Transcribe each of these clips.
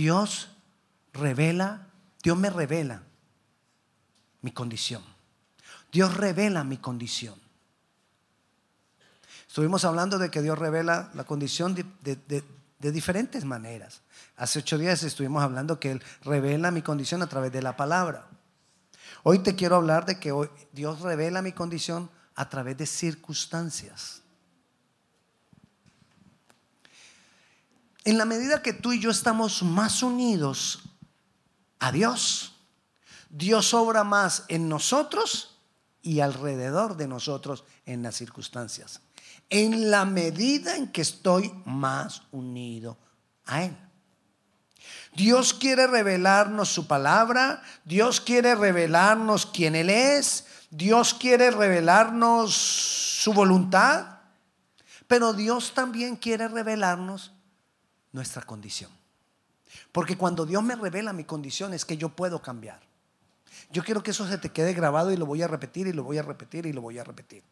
Dios revela, Dios me revela mi condición. Dios revela mi condición. Estuvimos hablando de que Dios revela la condición de, diferentes maneras. Hace ocho días estuvimos hablando que Él revela mi condición a través de la palabra. Hoy te quiero hablar de que Dios revela mi condición a través de circunstancias. En la medida que tú y yo estamos más unidos a Dios, Dios obra más en nosotros y alrededor de nosotros en las circunstancias. En la medida en que estoy más unido a Él. Dios quiere revelarnos su palabra, Dios quiere revelarnos quién Él es, Dios quiere revelarnos su voluntad, pero Dios también quiere revelarnos nuestra condición. Porque cuando Dios me revela mi condición es que yo puedo cambiar. Yo quiero que eso se te quede grabado y lo voy a repetir y lo voy a repetir y lo voy a repetir.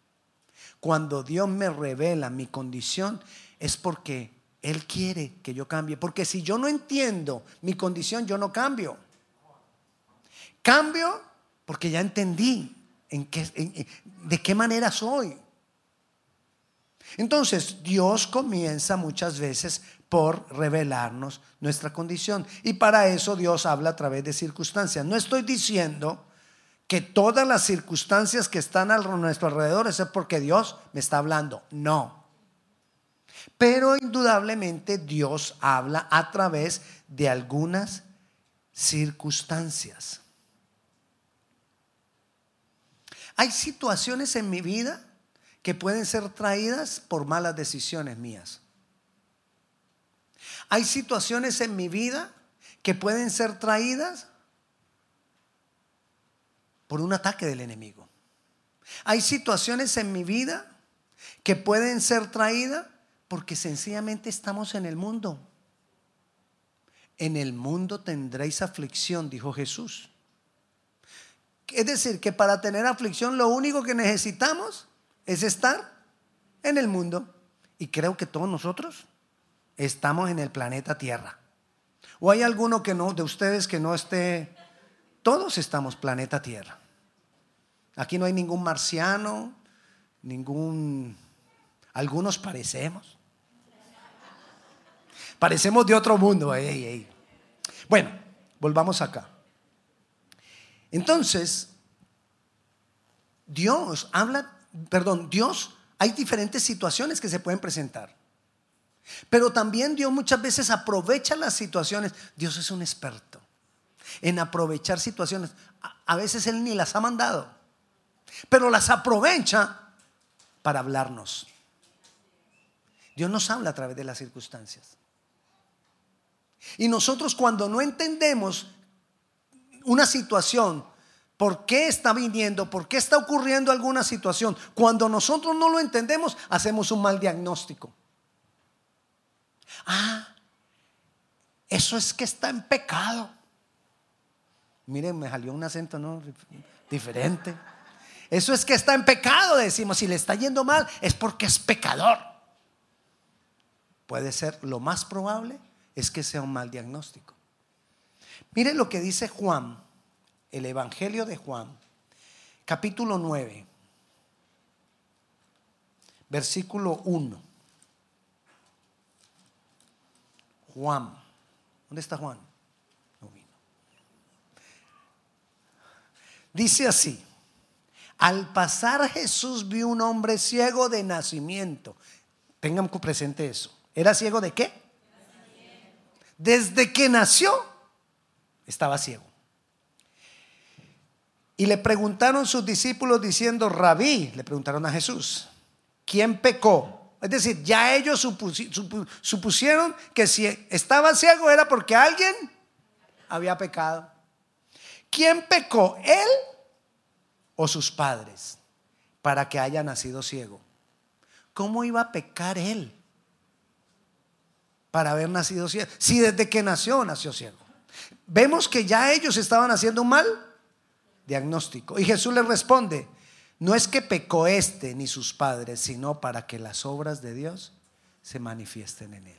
Cuando Dios me revela mi condición es porque Él quiere que yo cambie. Porque si yo no entiendo mi condición, yo no cambio. Cambio porque ya entendí en qué, de qué manera soy. Entonces Dios comienza muchas veces por revelarnos nuestra condición. Y para eso Dios habla a través de circunstancias. No estoy diciendo que todas las circunstancias que están a nuestro alrededor es porque Dios me está hablando. No. Pero indudablemente Dios habla a través de algunas circunstancias. Hay situaciones en mi vida que pueden ser traídas por malas decisiones mías. Hay situaciones en mi vida que pueden ser traídas por un ataque del enemigo. Hay situaciones en mi vida que pueden ser traídas porque sencillamente estamos en el mundo. En el mundo tendréis aflicción, dijo Jesús. Es decir, que para tener aflicción lo único que necesitamos es estar en el mundo. Y creo que todos nosotros estamos en el planeta Tierra. ¿O hay alguno que no, de ustedes que no esté? Todos estamos planeta Tierra. Aquí no hay ningún marciano, ningún... Algunos parecemos. Parecemos de otro mundo. Bueno, volvamos acá. Entonces, Dios habla perdón, Dios, hay diferentes situaciones que se pueden presentar. Pero también Dios muchas veces aprovecha las situaciones. Dios es un experto en aprovechar situaciones. A veces Él ni las ha mandado, pero las aprovecha para hablarnos. Dios nos habla a través de las circunstancias. Y nosotros cuando no entendemos una situación, ¿Por qué está viniendo? ¿Por qué está ocurriendo alguna situación? Cuando nosotros no lo entendemos, hacemos un mal diagnóstico. Ah, eso es que está en pecado. Miren, me salió un acento ¿no? diferente. Eso es que está en pecado, decimos. Si le está yendo mal, es porque es pecador. Puede ser, lo más probable es que sea un mal diagnóstico. Miren lo que dice Juan el Evangelio de Juan, capítulo 9, versículo 1. Juan, ¿dónde está Juan? No vino. Dice así, al pasar Jesús vio un hombre ciego de nacimiento. Tengan presente eso. ¿Era ciego de qué? Desde que nació, estaba ciego. Y le preguntaron sus discípulos diciendo, rabí, le preguntaron a Jesús, ¿quién pecó? Es decir, ya ellos supusieron que si estaba ciego era porque alguien había pecado. ¿Quién pecó? ¿Él o sus padres? Para que haya nacido ciego. ¿Cómo iba a pecar él? Para haber nacido ciego. Si desde que nació, nació ciego. Vemos que ya ellos estaban haciendo un mal diagnóstico. Y Jesús le responde, no es que pecó este ni sus padres, sino para que las obras de Dios se manifiesten en él.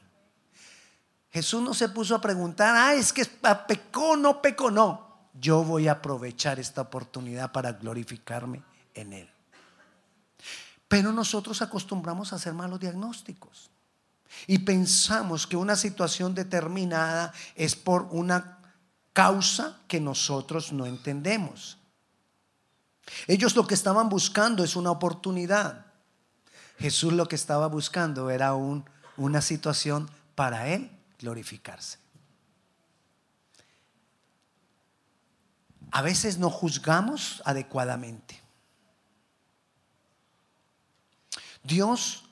Jesús no se puso a preguntar, ah, es que pecó, no pecó, no. Yo voy a aprovechar esta oportunidad para glorificarme en Él. Pero nosotros acostumbramos a hacer malos diagnósticos y pensamos que una situación determinada es por una causa que nosotros no entendemos. Ellos lo que estaban buscando es una oportunidad. Jesús lo que estaba buscando era una situación para Él glorificarse. A veces no juzgamos adecuadamente. Dios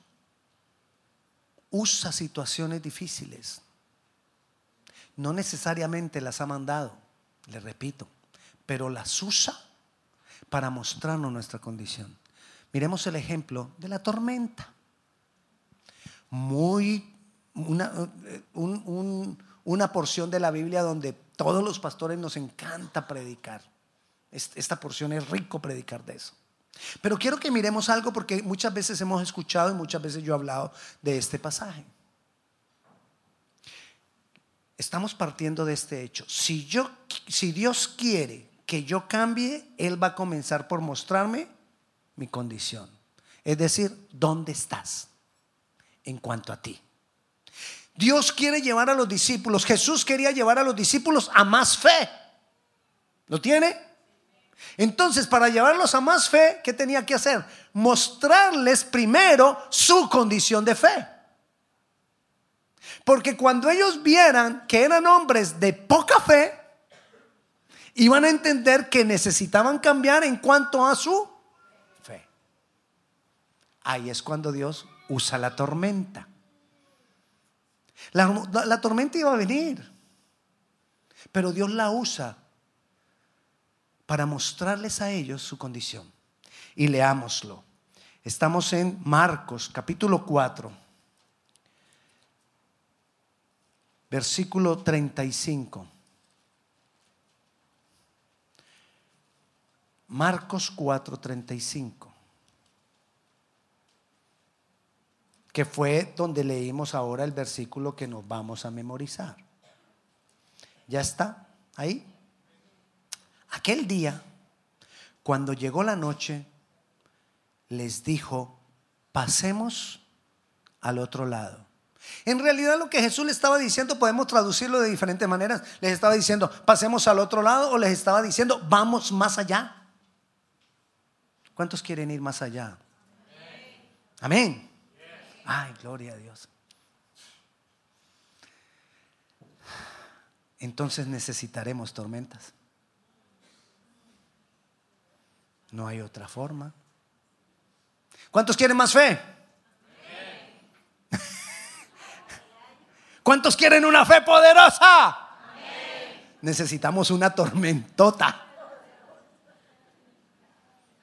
usa situaciones difíciles. No necesariamente las ha mandado, le repito, pero las usa para mostrarnos nuestra condición. Miremos el ejemplo de la tormenta. Muy, una, una porción de la Biblia donde todos los pastores nos encanta predicar. Esta porción es rico predicar de eso. Pero quiero que miremos algo porque muchas veces hemos escuchado y muchas veces yo he hablado de este pasaje. Estamos partiendo de este hecho. Si, yo, si Dios quiere que yo cambie, Él va a comenzar por mostrarme mi condición. Es decir, ¿dónde estás en cuanto a ti? Dios quiere llevar a los discípulos, Jesús quería llevar a los discípulos a más fe. ¿Lo tiene? Entonces, para llevarlos a más fe, ¿qué tenía que hacer? Mostrarles primero su condición de fe. Porque cuando ellos vieran que eran hombres de poca fe, iban a entender que necesitaban cambiar en cuanto a su fe. Ahí es cuando Dios usa la tormenta. La, tormenta iba a venir, pero Dios la usa para mostrarles a ellos su condición. Y leámoslo. Estamos en Marcos capítulo 4, versículo 35. Marcos 4, 35. Que fue donde leímos ahora el versículo que nos vamos a memorizar. ¿Ya está ahí? Aquel día, cuando llegó la noche, les dijo, pasemos al otro lado. En realidad lo que Jesús le estaba diciendo podemos traducirlo de diferentes maneras. Les estaba diciendo, pasemos al otro lado o les estaba diciendo, vamos más allá. ¿Cuántos quieren ir más allá? Amén. Ay, gloria a Dios. Entonces necesitaremos tormentas. No hay otra forma. ¿Cuántos quieren más fe? ¿Cuántos quieren una fe poderosa? Necesitamos una tormentota.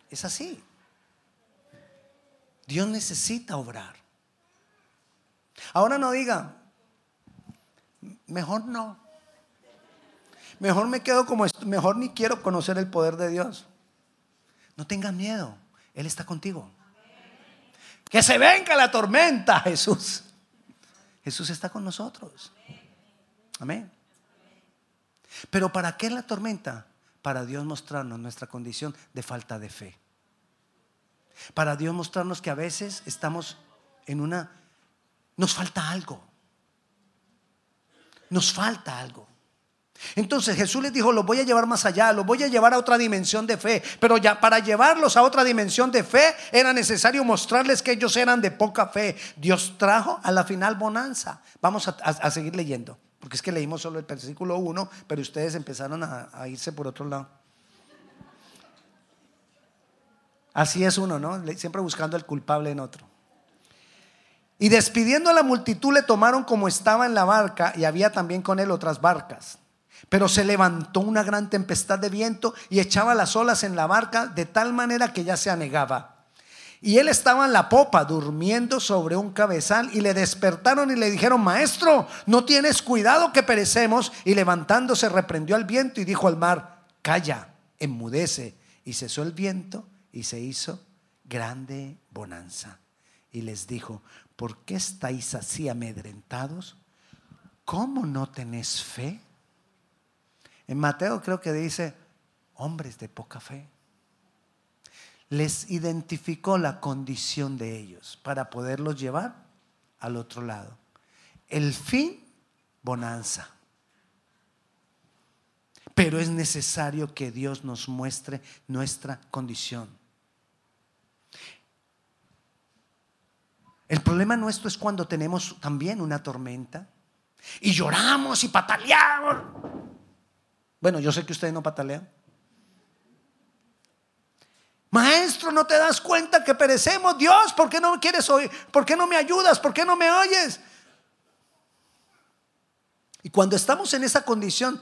Es así. Dios necesita obrar. Ahora no diga, mejor no. Mejor me quedo como esto, mejor ni quiero conocer el poder de Dios. No tengas miedo, Él está contigo. Que se venga la tormenta, Jesús. Jesús está con nosotros. Amén. Pero ¿para qué la tormenta? Para Dios mostrarnos nuestra condición de falta de fe. Para Dios mostrarnos que a veces estamos en una... Nos falta algo. Nos falta algo. Entonces Jesús les dijo, los voy a llevar más allá, los voy a llevar a otra dimensión de fe. Pero ya para llevarlos a otra dimensión de fe era necesario mostrarles que ellos eran de poca fe. Dios trajo a la final bonanza. Vamos a, seguir leyendo, porque es que leímos solo el versículo 1, pero ustedes empezaron a, a irse por otro lado. Así es uno, ¿no? Siempre buscando el culpable en otro. Y despidiendo a la multitud le tomaron como estaba en la barca y había también con él otras barcas. Pero se levantó una gran tempestad de viento y echaba las olas en la barca de tal manera que ya se anegaba. Y él estaba en la popa durmiendo sobre un cabezal y le despertaron y le dijeron, maestro, no tienes cuidado que perecemos. Y levantándose reprendió al viento y dijo al mar, calla, enmudece. Y cesó el viento y se hizo grande bonanza. Y les dijo, ¿por qué estáis así amedrentados? ¿cómo no tenés fe? En Mateo creo que dice, hombres de poca fe. Les identificó la condición de ellos para poderlos llevar al otro lado. El fin, bonanza. Pero es necesario que Dios nos muestre nuestra condición. El problema nuestro es cuando tenemos también una tormenta y lloramos y pataleamos. Bueno, yo sé que ustedes no patalean. Maestro, ¿no te das cuenta que perecemos? Dios, ¿por qué no quieres oír? ¿Por qué no me ayudas? ¿Por qué no me oyes? Y cuando estamos en esa condición,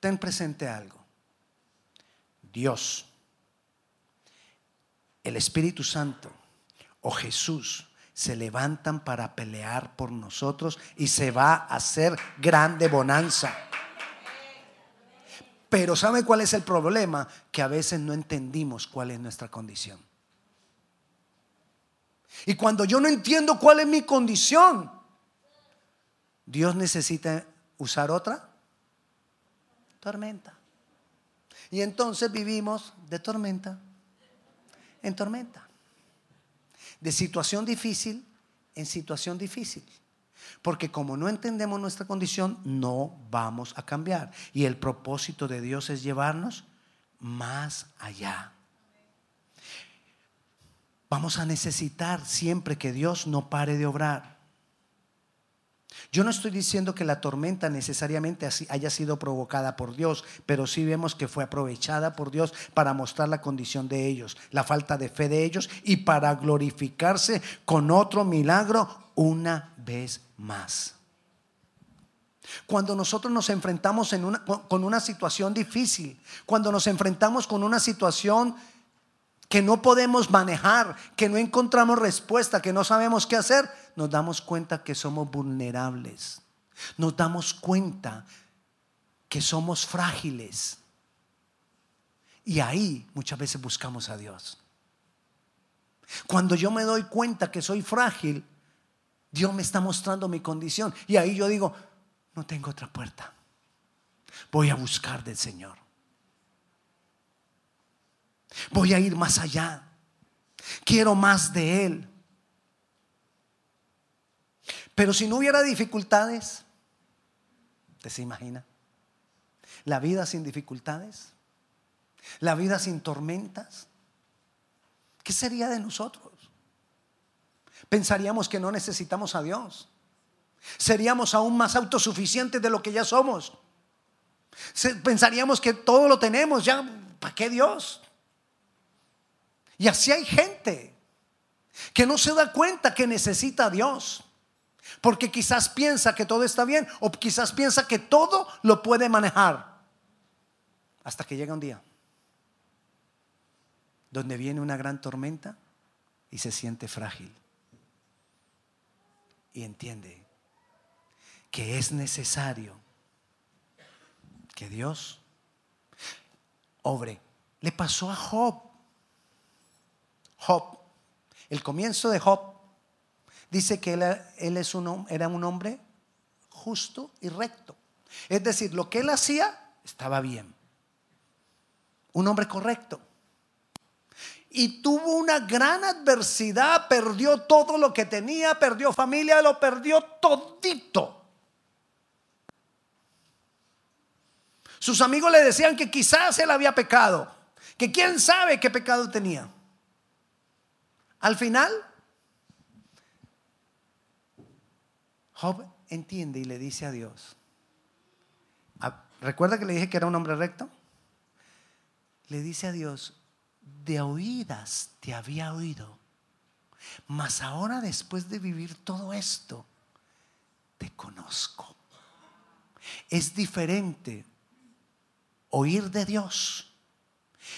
ten presente algo. Dios, el Espíritu Santo o Jesús se levantan para pelear por nosotros y se va a hacer grande bonanza. Pero ¿sabe cuál es el problema? Que a veces no entendimos cuál es nuestra condición. Y cuando yo no entiendo cuál es mi condición, Dios necesita usar otra tormenta. Y entonces vivimos de tormenta en tormenta. De situación difícil en situación difícil. Porque como no entendemos nuestra condición, no vamos a cambiar. Y el propósito de Dios es llevarnos más allá. Vamos a necesitar siempre que Dios no pare de obrar. Yo no estoy diciendo que la tormenta necesariamente haya sido provocada por Dios, pero sí vemos que fue aprovechada por Dios para mostrar la condición de ellos, la falta de fe de ellos y para glorificarse con otro milagro una vez más. Cuando nosotros nos enfrentamos con una situación difícil, cuando nos enfrentamos con una situación que no podemos manejar, que no encontramos respuesta, que no sabemos qué hacer, nos damos cuenta que somos vulnerables. Nos damos cuenta que somos frágiles. Y ahí muchas veces buscamos a Dios. Cuando yo me doy cuenta que soy frágil, Dios me está mostrando mi condición. Y ahí yo digo, no tengo otra puerta. Voy a buscar del Señor. Voy a ir más allá. Quiero más de Él. Pero si no hubiera dificultades, ¿te se imagina? La vida sin dificultades, la vida sin tormentas, ¿qué sería de nosotros? Pensaríamos que no necesitamos a Dios. Seríamos aún más autosuficientes de lo que ya somos. Pensaríamos que todo lo tenemos, ya, ¿para qué Dios? Y así hay gente que no se da cuenta que necesita a Dios. Porque quizás piensa que todo está bien o quizás piensa que todo lo puede manejar. Hasta que llega un día donde viene una gran tormenta y se siente frágil. Y entiende que es necesario que Dios obre. Le pasó a Job. Job, el comienzo de Job, dice que él, es un, era un hombre justo y recto. Es decir, lo que él hacía estaba bien. Un hombre correcto. Y tuvo una gran adversidad, perdió todo lo que tenía, perdió familia, lo perdió todito. Sus amigos le decían que quizás él había pecado, que quién sabe qué pecado tenía. Al final, Job entiende y le dice a Dios, ¿recuerda que le dije que era un hombre recto? Le dice a Dios, de oídas te había oído, mas ahora después de vivir todo esto, te conozco. Es diferente oír de Dios.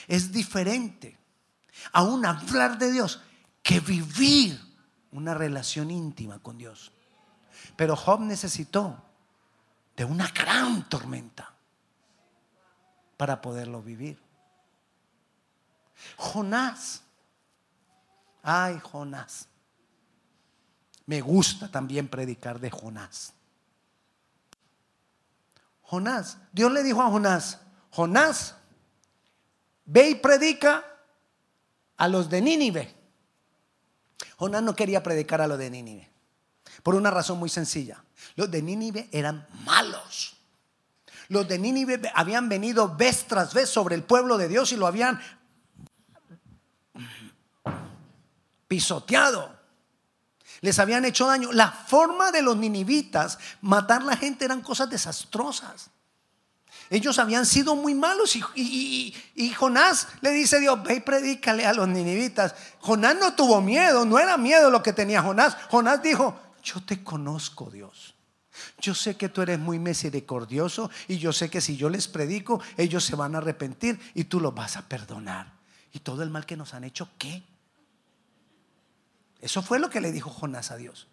Es diferente aún hablar de Dios que vivir una relación íntima con Dios. Pero Job necesitó de una gran tormenta para poderlo vivir. Jonás, ay Jonás, me gusta también predicar de Jonás. Jonás. Dios le dijo a Jonás, Jonás, ve y predica a los de Nínive. Jonás no quería predicar a los de Nínive, por una razón muy sencilla. Los de Nínive eran malos. Los de Nínive habían venido vez tras vez sobre el pueblo de Dios y lo habían pisoteado. Les habían hecho daño. La forma de los ninivitas matar la gente eran cosas desastrosas. Ellos habían sido muy malos y, Jonás le dice a Dios, ve y predícale a los ninivitas. Jonás no tuvo miedo, no era miedo lo que tenía Jonás. Jonás dijo, yo te conozco Dios. Yo sé que tú eres muy misericordioso y yo sé que si yo les predico, ellos se van a arrepentir y tú los vas a perdonar. Y todo el mal que nos han hecho, ¿qué? Eso fue lo que le dijo Jonás a Dios.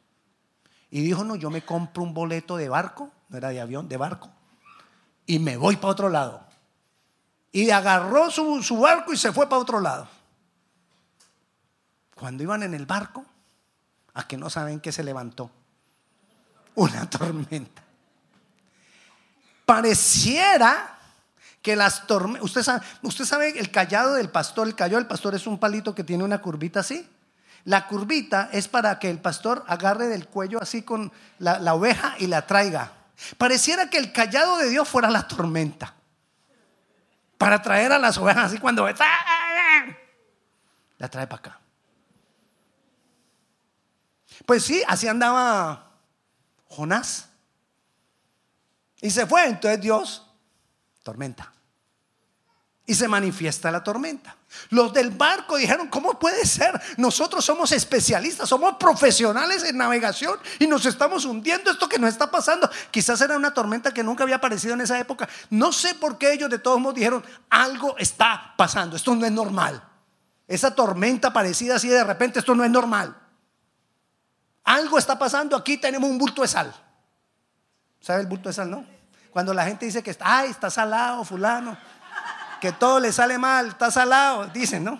Y dijo, no, yo me compro un boleto de barco, no era de avión, de barco, y me voy para otro lado. Y agarró su, su barco y se fue para otro lado. Cuando iban en el barco, a que no saben que se levantó una tormenta. Pareciera que las tormentas, usted sabe, usted sabe el callado del pastor, el callado del pastor es un palito que tiene una curvita así. La curvita es para que el pastor agarre del cuello así con la, oveja y la traiga. Pareciera que el callado de Dios fuera la tormenta. Para traer a las ovejas así cuando la trae para acá. Pues sí, así andaba Jonás. Y se fue, entonces Dios, tormenta. Y se manifiesta la tormenta. Los del barco dijeron, ¿cómo puede ser? Nosotros somos especialistas, somos profesionales en navegación y nos estamos hundiendo esto que nos está pasando. Quizás era una tormenta que nunca había aparecido en esa época. No sé por qué ellos de todos modos dijeron, algo está pasando, esto no es normal. Esa tormenta parecida así de repente, esto no es normal. Algo está pasando, aquí tenemos un bulto de sal. ¿Sabe el bulto de sal, no? Cuando la gente dice que está, ay, está salado, fulano que todo le sale mal, está salado, dicen, ¿no?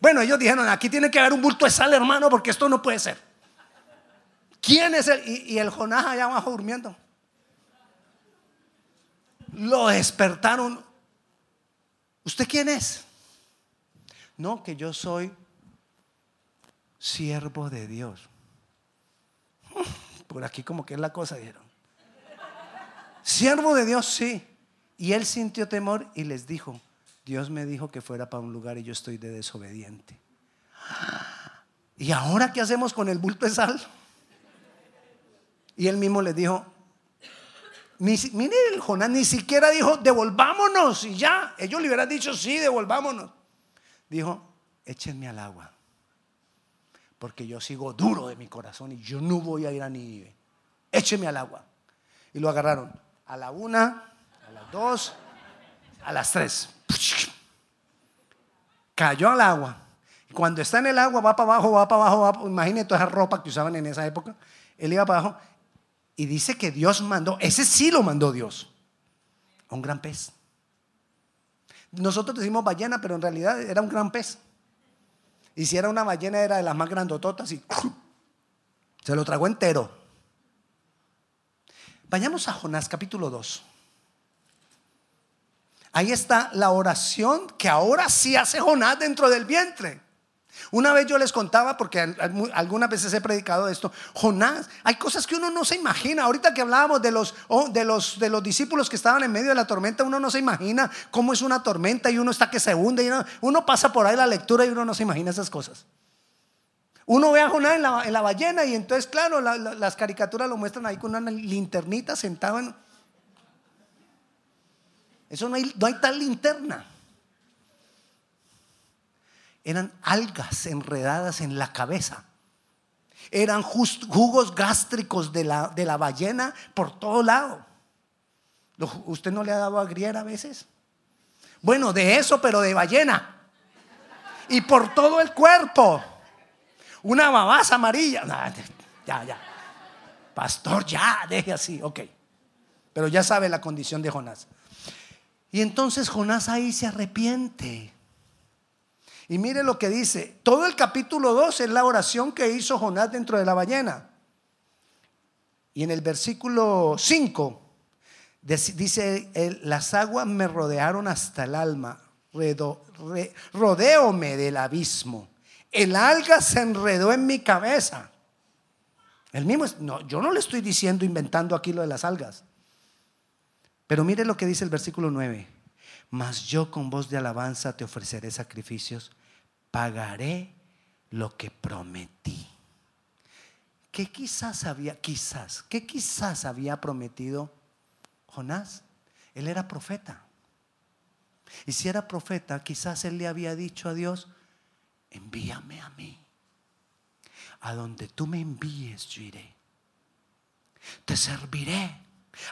Bueno, ellos dijeron, aquí tiene que haber un bulto de sal, hermano, porque esto no puede ser. ¿Quién es el? Y, el Jonás allá abajo durmiendo. Lo despertaron. ¿Usted quién es? No, que yo soy siervo de Dios. Por aquí como que es la cosa, dijeron. Siervo de Dios, sí. Y él sintió temor y les dijo, Dios me dijo que fuera para un lugar y yo estoy de desobediente. ¿Y ahora qué hacemos con el bulto de sal? Y él mismo les dijo, mire Jonás ni siquiera dijo, devolvámonos y ya. Ellos le hubieran dicho, sí, devolvámonos. Dijo, échenme al agua, porque yo sigo duro de mi corazón y yo no voy a ir a Nínive. Échenme al agua. Y lo agarraron a la una, dos, a las tres. Cayó al agua. Cuando está en el agua, va para abajo, va para abajo, va, toda esa ropa que usaban en esa época. Él iba para abajo y dice que Dios mandó, ese sí lo mandó Dios, a un gran pez. Nosotros decimos ballena, pero en realidad era un gran pez. Y si era una ballena, era de las más grandototas y se lo tragó entero. Vayamos a Jonás capítulo 2. Ahí está la oración que ahora sí hace Jonás dentro del vientre. Una vez yo les contaba, porque algunas veces he predicado esto, Jonás, hay cosas que uno no se imagina. Ahorita que hablábamos de los, de, los, de los discípulos que estaban en medio de la tormenta, uno no se imagina cómo es una tormenta y uno está que se hunde. Y uno, pasa por ahí la lectura y uno no se imagina esas cosas. Uno ve a Jonás en la, ballena y entonces, claro, las caricaturas lo muestran ahí con una linternita sentado en eso no hay, no hay tal linterna. Eran algas enredadas en la cabeza. Eran jugos gástricos de la, de la ballena por todo lado. ¿Usted no le ha dado a griera a veces? Bueno, de eso, pero de ballena. Y por todo el cuerpo. Una babasa amarilla. Ya, ya. Pastor, ya, deje así, ok. Pero ya sabe la condición de Jonás. Y entonces Jonás ahí se arrepiente. Y mire lo que dice. Todo el capítulo 2 es la oración que hizo Jonás dentro de la ballena. Y en el versículo 5 Dice las aguas me rodearon hasta el alma, rodeóme del abismo. El alga se enredó en mi cabeza. El mismo, no, yo no le estoy diciendo, inventando aquí lo de las algas. Pero mire lo que dice el versículo 9. Mas yo con voz de alabanza te ofreceré sacrificios, pagaré lo que prometí. ¿Qué quizás había, quizás, qué quizás había prometido Jonás? Él era profeta. Y si era profeta, quizás él le había dicho a Dios, envíame a mí. A donde tú me envíes, yo iré. Te serviré.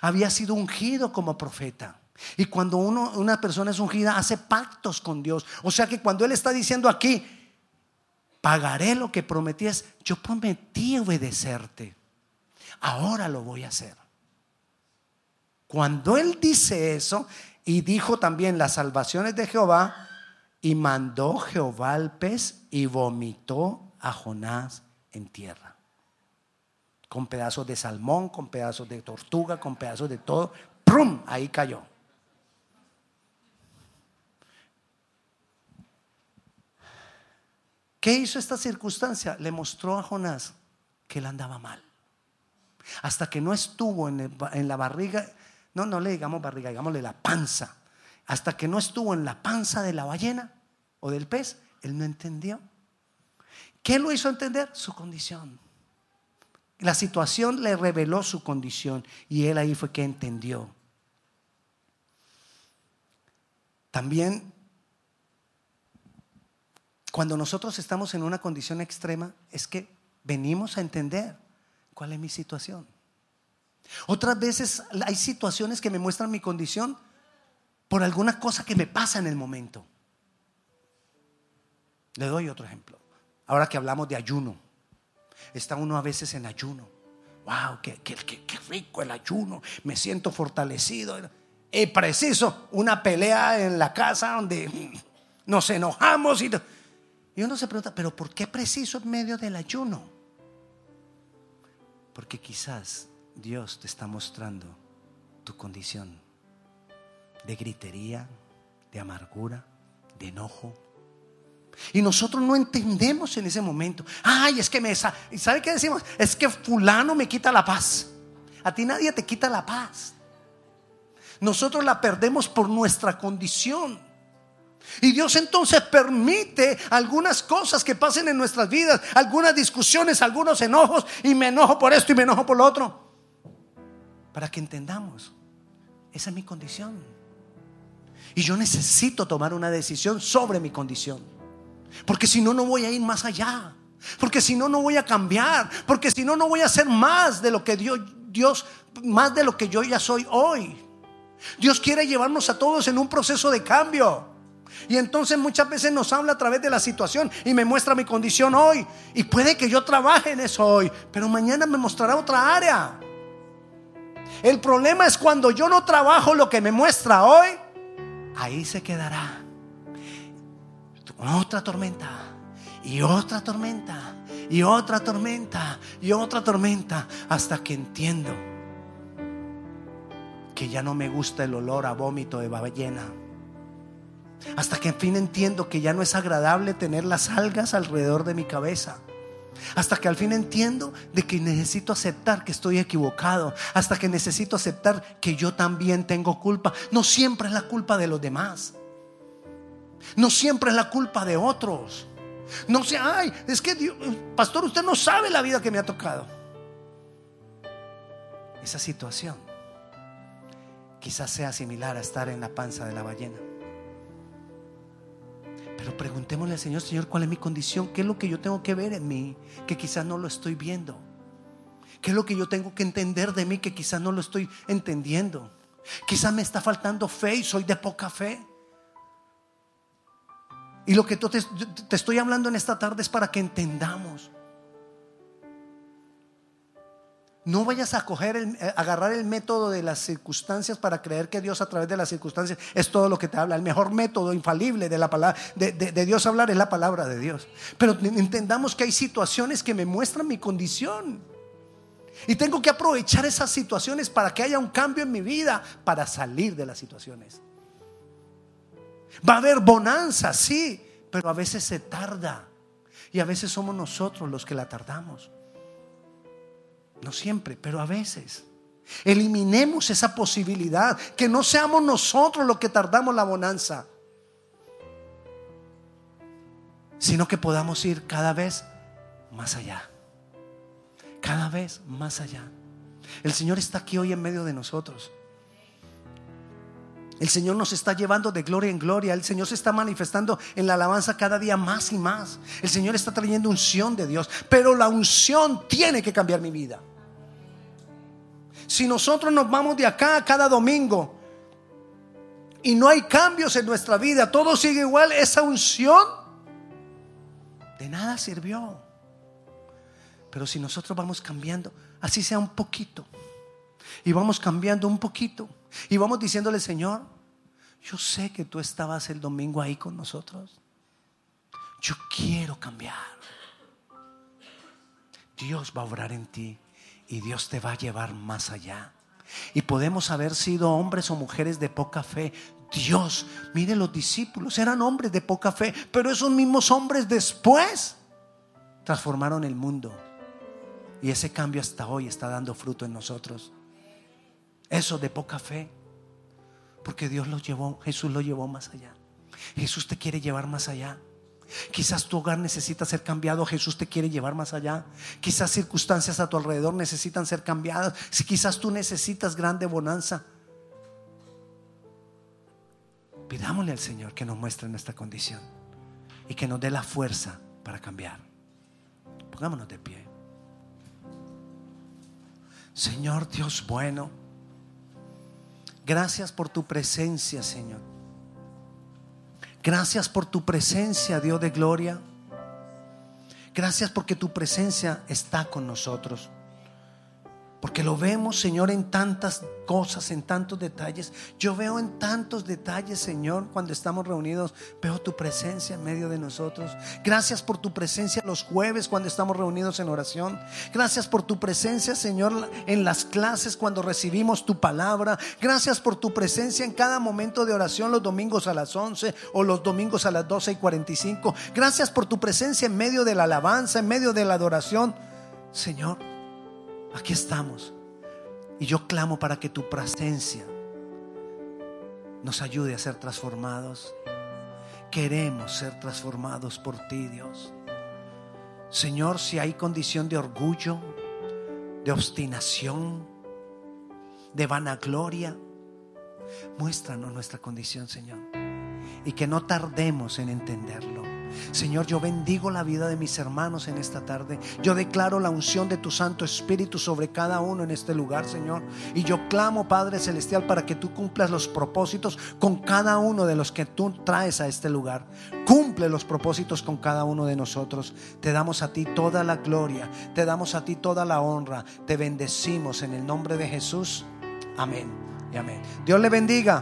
Había sido ungido como profeta. Y cuando una persona es ungida, hace pactos con Dios. O sea que cuando Él está diciendo aquí, pagaré lo que prometías, yo prometí obedecerte. Ahora lo voy a hacer. Cuando Él dice eso, y dijo también las salvaciones de Jehová, y mandó Jehová al pez y vomitó a Jonás en tierra. Con pedazos de salmón, con pedazos de tortuga, con pedazos de todo. ¡Prum! Ahí cayó. ¿Qué hizo esta circunstancia? Le mostró a Jonás que él andaba mal. Hasta que no estuvo en, la barriga, no, no le digamos barriga, digámosle la panza. Hasta que no estuvo en la panza de la ballena o del pez, él no entendió. ¿Qué lo hizo entender? Su condición. La situación le reveló su condición y él ahí fue que entendió. También cuando nosotros estamos en una condición extrema es que venimos a entender cuál es mi situación. Otras veces hay situaciones que me muestran mi condición por alguna cosa que me pasa en el momento. Le doy otro ejemplo. Ahora que hablamos de ayuno, está uno a veces en ayuno. ¡Wow! ¡Qué, rico el ayuno! Me siento fortalecido. Y preciso, una pelea en la casa donde nos enojamos y y uno se pregunta, pero ¿por qué preciso en medio del ayuno? Porque quizás Dios te está mostrando tu condición de gritería, de amargura, de enojo. Y nosotros no entendemos en ese momento. Ay, es que me... ¿Y sabe qué decimos? Es que fulano me quita la paz. A ti nadie te quita la paz. Nosotros la perdemos por nuestra condición. Y Dios entonces permite algunas cosas que pasen en nuestras vidas, algunas discusiones, algunos enojos, y me enojo por esto y me enojo por lo otro, para que entendamos, esa es mi condición. Y yo necesito tomar una decisión sobre mi condición, porque si no, no voy a ir más allá, porque si no, no voy a cambiar, porque si no, no voy a hacer más de lo que Dios, Dios, más de lo que yo ya soy hoy. Dios quiere llevarnos a todos en un proceso de cambio. Y entonces muchas veces nos habla a través de la situación y me muestra mi condición hoy. Y puede que yo trabaje en eso hoy, pero mañana me mostrará otra área. El problema es cuando yo no trabajo lo que me muestra hoy, ahí se quedará. Otra tormenta y otra tormenta y otra tormenta y otra tormenta hasta que entiendo que ya no me gusta el olor a vómito de ballena hasta que en fin entiendo que ya no es agradable tener las algas alrededor de mi cabeza. Hasta que al fin entiendo de que necesito aceptar que estoy equivocado. Hasta que necesito aceptar que yo también tengo culpa. No siempre es la culpa de los demás. No siempre es la culpa de otros. No sé, ay, es que Dios, pastor, usted no sabe la vida que me ha tocado. Esa situación quizás sea similar a estar en la panza de la ballena. Pero preguntémosle al Señor, Señor, ¿cuál es mi condición? ¿Qué es lo que yo tengo que ver en mí que quizás no lo estoy viendo? ¿Qué es lo que yo tengo que entender de mí que quizás no lo estoy entendiendo? Quizás me está faltando fe y soy de poca fe. Y lo que te, te estoy hablando en esta tarde es para que entendamos No vayas a eh, agarrar el método de las circunstancias para creer que Dios a través de las circunstancias es todo lo que te habla. El mejor método infalible de la palabra de Dios hablar es la palabra de Dios. Pero entendamos que hay situaciones que me muestran mi condición. Y tengo que aprovechar esas situaciones para que haya un cambio en mi vida, para salir de las situaciones. Va a haber bonanza, sí, pero a veces se tarda. Y a veces somos nosotros los que la tardamos. No siempre, pero a veces. Eliminemos esa posibilidad, que no seamos nosotros los que tardamos la bonanza, sino que podamos ir cada vez más allá, cada vez más allá. El Señor está aquí hoy en medio de nosotros. El Señor nos está llevando de gloria en gloria. El Señor se está manifestando en la alabanza cada día más y más. El Señor está trayendo unción de Dios. Pero la unción tiene que cambiar mi vida. Si nosotros nos vamos de acá cada domingo y no hay cambios en nuestra vida, todo sigue igual, esa unción de nada sirvió. Pero si nosotros vamos cambiando, así sea un poquito, y vamos cambiando un poquito, y vamos diciéndole, Señor, yo sé que tú estabas el domingo ahí con nosotros. Yo quiero cambiar. Dios va a obrar en ti y Dios te va a llevar más allá. Y podemos haber sido hombres o mujeres de poca fe. Dios, mire los discípulos, eran hombres de poca fe, pero esos mismos hombres después transformaron el mundo. Y ese cambio hasta hoy está dando fruto en nosotros. Eso de poca fe. Porque Dios lo llevó, Jesús lo llevó más allá. Jesús te quiere llevar más allá. Quizás tu hogar necesita ser cambiado, Jesús te quiere llevar más allá. Quizás circunstancias a tu alrededor necesitan ser cambiadas. Si quizás tú necesitas grande bonanza. Pidámosle al Señor que nos muestre nuestra condición y que nos dé la fuerza para cambiar. Pongámonos de pie. Señor Dios bueno, gracias por tu presencia, Señor. Gracias por tu presencia, Dios de gloria. Gracias porque tu presencia está con nosotros. Porque lo vemos, Señor, en tantas cosas, en tantos detalles. Yo veo en tantos detalles, Señor, cuando estamos reunidos, veo tu presencia en medio de nosotros. Gracias por tu presencia los jueves cuando estamos reunidos en oración. Gracias por tu presencia, Señor, en las clases cuando recibimos tu palabra. Gracias por tu presencia en cada momento de oración, los domingos a las 11 o los domingos a las 12 y 45. Gracias por tu presencia en medio de la alabanza, en medio de la adoración. Señor, Aquí estamos. Y yo clamo para que tu presencia nos ayude a ser transformados. Queremos ser transformados por ti, Dios. Señor, si hay condición de orgullo, de obstinación, de vanagloria, muéstranos nuestra condición, Señor. Y que no tardemos en entenderlo. Señor, yo bendigo la vida de mis hermanos en esta tarde. Yo declaro la unción de tu Santo Espíritu sobre cada uno en este lugar, Señor. Y yo clamo, Padre Celestial, para que tú cumplas los propósitos con cada uno de los que tú traes a este lugar. Cumple los propósitos con cada uno de nosotros. Te damos a ti toda la gloria, te damos a ti toda la honra. Te bendecimos en el nombre de Jesús. Amén y amén. Dios le bendiga.